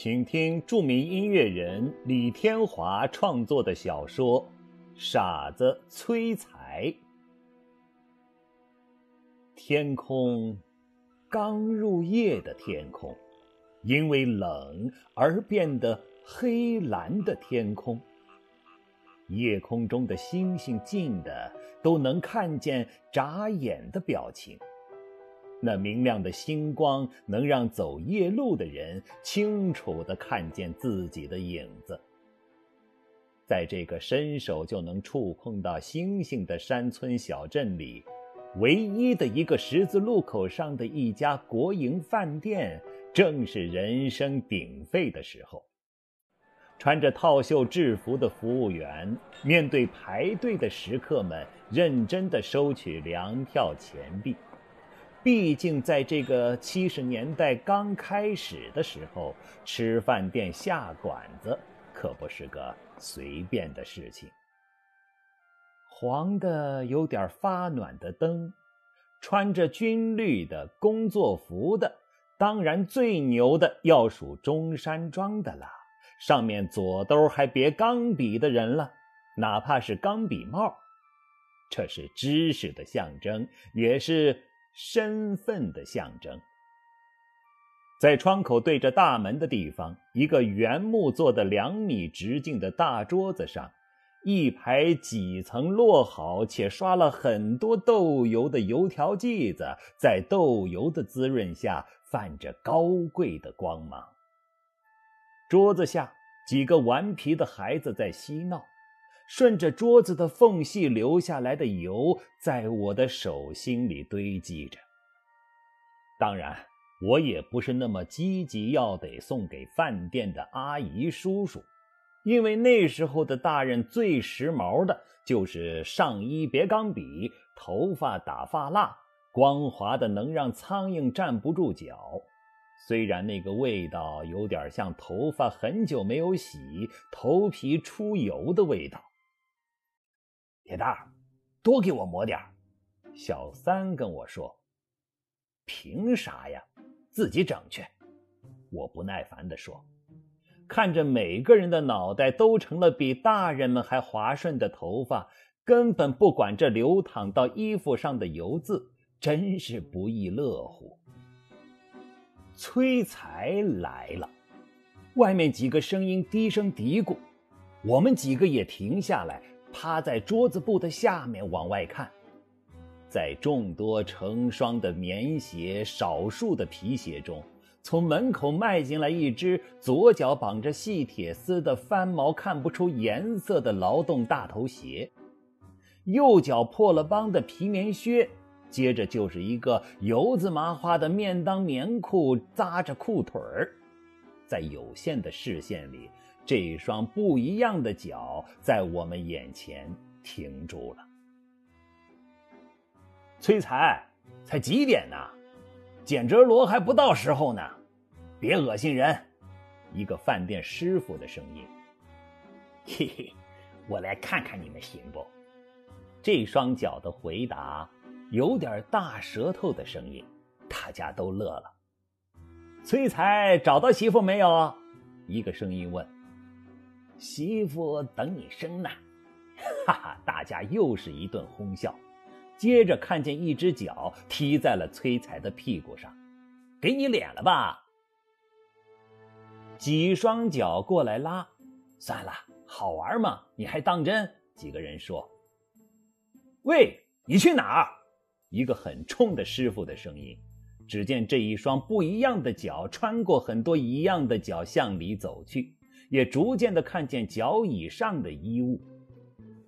请听著名音乐人李天华创作的小说《傻子催财》。天空，刚入夜的天空，因为冷而变得黑蓝的天空。夜空中的星星近的都能看见眨眼的表情。那明亮的星光能让走夜路的人清楚地看见自己的影子。在这个伸手就能触碰到星星的山村小镇里，唯一的一个十字路口上的一家国营饭店，正是人声鼎沸的时候。穿着套袖制服的服务员面对排队的食客们，认真地收取粮票钱币。毕竟，在这个七十年代刚开始的时候，吃饭店下馆子可不是个随便的事情。黄的有点发暖的灯，穿着军绿的工作服的，当然最牛的要数中山装的了。上面左兜还别钢笔的人了，哪怕是钢笔帽，这是知识的象征，也是。身份的象征。在窗口对着大门的地方，一个原木做的两米直径的大桌子上，一排几层摞好且刷了很多豆油的油条剂子，在豆油的滋润下泛着高贵的光芒。桌子下，几个顽皮的孩子在嬉闹。顺着桌子的缝隙流下来的油，在我的手心里堆积着。当然，我也不是那么积极要得送给饭店的阿姨叔叔，因为那时候的大人最时髦的就是上衣别钢笔，头发打发蜡，光滑的能让苍蝇站不住脚。虽然那个味道有点像头发很久没有洗，头皮出油的味道。铁蛋，多给我抹点小三跟我说：“凭啥呀？自己整去。”我不耐烦地说：“看着每个人的脑袋都成了比大人们还滑顺的头发，根本不管这流淌到衣服上的油渍，真是不亦乐乎。”催财来了，外面几个声音低声嘀咕，我们几个也停下来。趴在桌子布的下面往外看，在众多成双的棉鞋、少数的皮鞋中，从门口迈进来一只左脚绑着细铁丝的翻毛看不出颜色的劳动大头鞋，右脚破了帮的皮棉靴，接着就是一个油渍麻花的面当棉裤扎着裤腿儿，在有限的视线里。这一双不一样的脚在我们眼前停住了。崔才，才几点呢？简哲罗还不到时候呢，别恶心人。一个饭店师傅的声音。嘿嘿，我来看看你们行不？这双脚的回答有点大舌头的声音，大家都乐了。崔才找到媳妇没有？一个声音问。媳妇等你生呢，哈哈！大家又是一顿哄笑。接着看见一只脚踢在了崔才的屁股上，给你脸了吧？几双脚过来拉，算了，好玩嘛，你还当真？几个人说。喂，你去哪儿？一个很冲的师傅的声音。只见这一双不一样的脚穿过很多一样的脚向里走去。也逐渐的看见脚以上的衣物，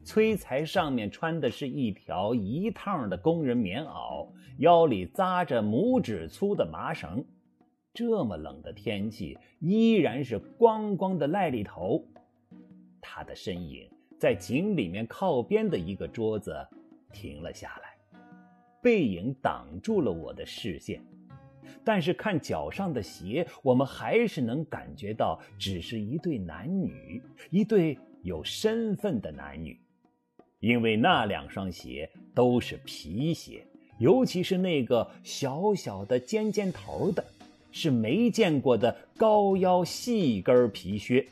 崔才上面穿的是一条一趟的工人棉袄，腰里扎着拇指粗的麻绳。这么冷的天气，依然是光光的癞痢头。他的身影在井里面靠边的一个桌子停了下来，背影挡住了我的视线。但是看脚上的鞋，我们还是能感觉到，只是一对男女，一对有身份的男女，因为那两双鞋都是皮鞋，尤其是那个小小的尖尖头的，是没见过的高腰细跟皮靴，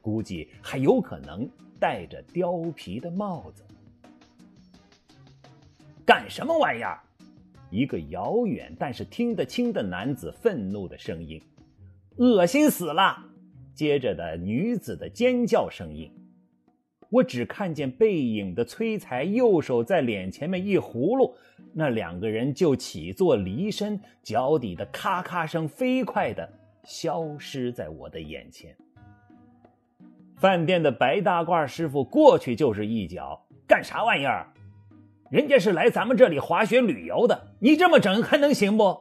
估计还有可能戴着貂皮的帽子。干什么玩意儿？一个遥远但是听得清的男子愤怒的声音，恶心死了！接着的女子的尖叫声音。我只看见背影的崔才右手在脸前面一葫芦，那两个人就起坐离身，脚底的咔咔声飞快的消失在我的眼前。饭店的白大褂师傅过去就是一脚，干啥玩意儿？人家是来咱们这里滑雪旅游的，你这么整还能行不？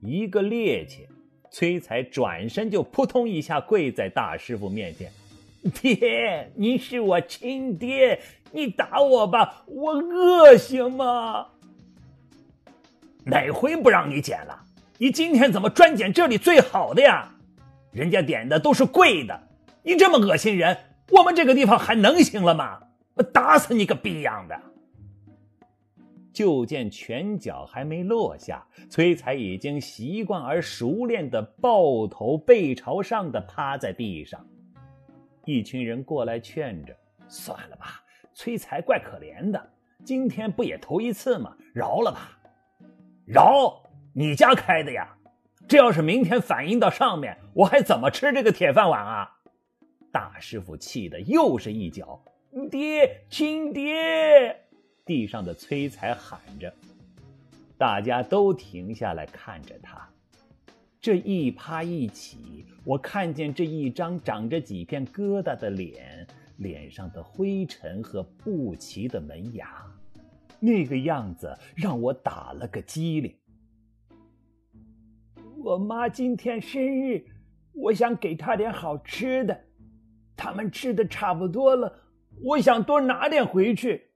一个趔趄，崔才转身就扑通一下跪在大师傅面前。爹，你是我亲爹，你打我吧，我恶行吗？哪回不让你捡了？你今天怎么专捡这里最好的呀？人家点的都是贵的，你这么恶心人，我们这个地方还能行了吗？我打死你个逼样的！就见拳脚还没落下，崔才已经习惯而熟练的抱头背朝上的趴在地上。一群人过来劝着：“算了吧，崔才怪可怜的，今天不也头一次吗？饶了吧，饶！你家开的呀？这要是明天反映到上面，我还怎么吃这个铁饭碗啊？”大师傅气得又是一脚：“爹，亲爹！”地上的崔才喊着，大家都停下来看着他。这一趴一起，我看见这一张长着几片疙瘩的脸，脸上的灰尘和不齐的门牙，那个样子让我打了个激灵。我妈今天生日，我想给她点好吃的，他们吃的差不多了，我想多拿点回去。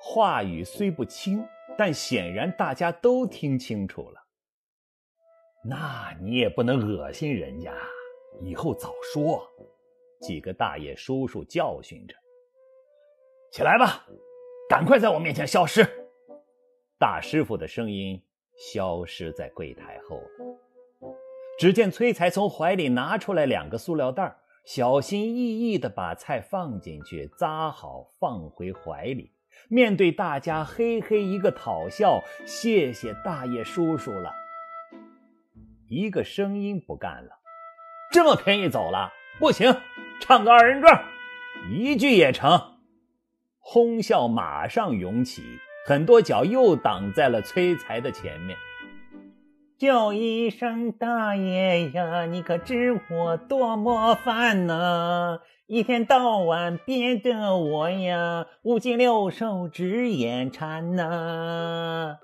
话语虽不清，但显然大家都听清楚了。那你也不能恶心人家，以后早说。几个大爷叔叔教训着：“起来吧，赶快在我面前消失！”大师傅的声音消失在柜台后了。只见崔才从怀里拿出来两个塑料袋，小心翼翼地把菜放进去，扎好放回怀里。面对大家，嘿嘿一个讨笑：“谢谢大爷叔叔了。”一个声音不干了，这么便宜走了不行，唱个二人转，一句也成。哄笑马上涌起，很多脚又挡在了崔才的前面。叫一声大爷呀，你可知我多么烦呐！一天到晚憋得我呀，五脊六兽直眼馋呐。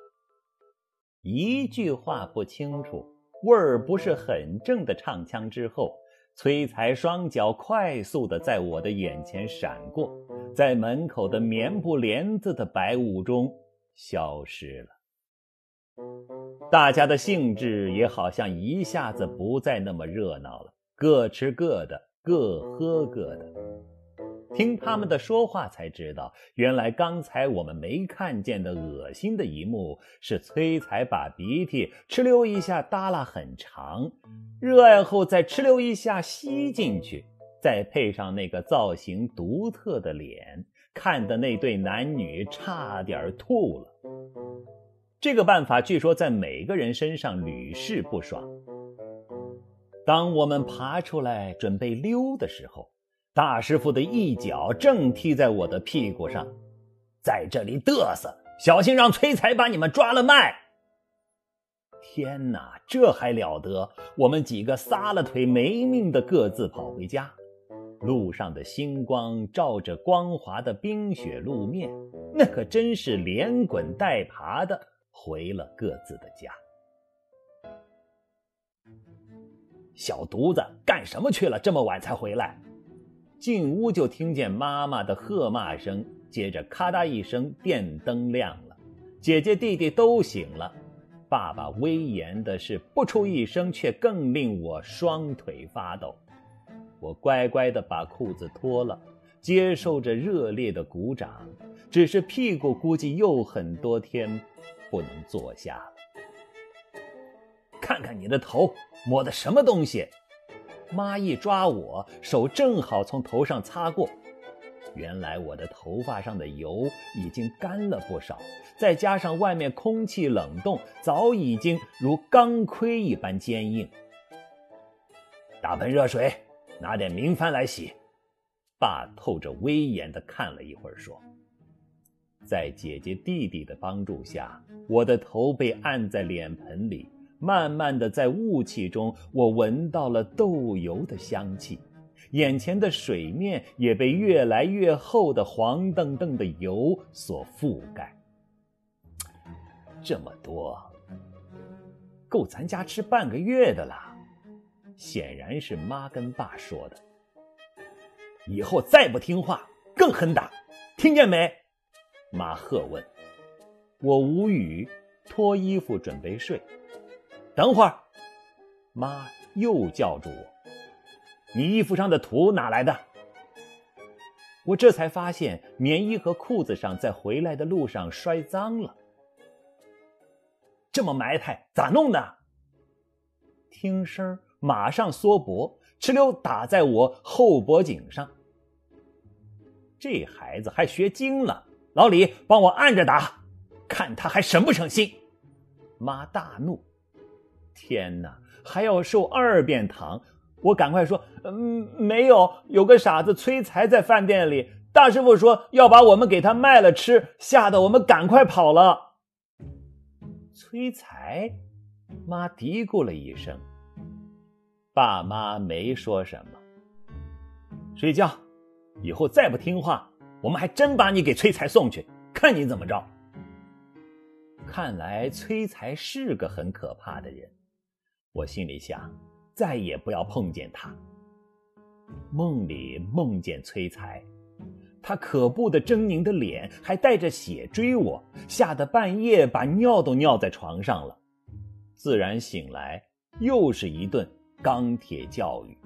一句话不清楚。味儿不是很正的唱腔之后，崔才双脚快速的在我的眼前闪过，在门口的棉布帘子的白雾中消失了。大家的兴致也好像一下子不再那么热闹了，各吃各的，各喝各的。听他们的说话才知道，原来刚才我们没看见的恶心的一幕，是崔才把鼻涕哧溜一下耷拉很长，热爱后再哧溜一下吸进去，再配上那个造型独特的脸，看的那对男女差点吐了。这个办法据说在每个人身上屡试不爽。当我们爬出来准备溜的时候。大师傅的一脚正踢在我的屁股上，在这里嘚瑟，小心让崔才把你们抓了卖！天哪，这还了得！我们几个撒了腿没命的各自跑回家。路上的星光照着光滑的冰雪路面，那可真是连滚带爬的回了各自的家。小犊子干什么去了？这么晚才回来？进屋就听见妈妈的喝骂声，接着咔嗒一声，电灯亮了，姐姐弟弟都醒了，爸爸威严的是不出一声，却更令我双腿发抖。我乖乖的把裤子脱了，接受着热烈的鼓掌，只是屁股估计又很多天不能坐下。看看你的头抹的什么东西？妈一抓我手，正好从头上擦过。原来我的头发上的油已经干了不少，再加上外面空气冷冻，早已经如钢盔一般坚硬。打盆热水，拿点明矾来洗。爸透着威严的看了一会儿，说：“在姐姐弟弟的帮助下，我的头被按在脸盆里，慢慢的在雾气中，我闻到了豆油的香气。”眼前的水面也被越来越厚的黄澄澄的油所覆盖。这么多，够咱家吃半个月的了。显然是妈跟爸说的。以后再不听话，更狠打，听见没？妈喝问。我无语，脱衣服准备睡。等会儿，妈又叫住我。你衣服上的土哪来的？我这才发现棉衣和裤子上在回来的路上摔脏了。这么埋汰，咋弄的？听声马上缩脖，哧溜打在我后脖颈上。这孩子还学精了，老李帮我按着打，看他还省不省心。妈大怒，天哪，还要受二遍糖！我赶快说：“嗯，没有，有个傻子催财在饭店里，大师傅说要把我们给他卖了吃，吓得我们赶快跑了。”催财，妈嘀咕了一声，爸妈没说什么。睡觉，以后再不听话，我们还真把你给崔财送去，看你怎么着。看来崔财是个很可怕的人，我心里想。再也不要碰见他。梦里梦见崔才，他可怖的狰狞的脸还带着血追我，吓得半夜把尿都尿在床上了。自然醒来，又是一顿钢铁教育。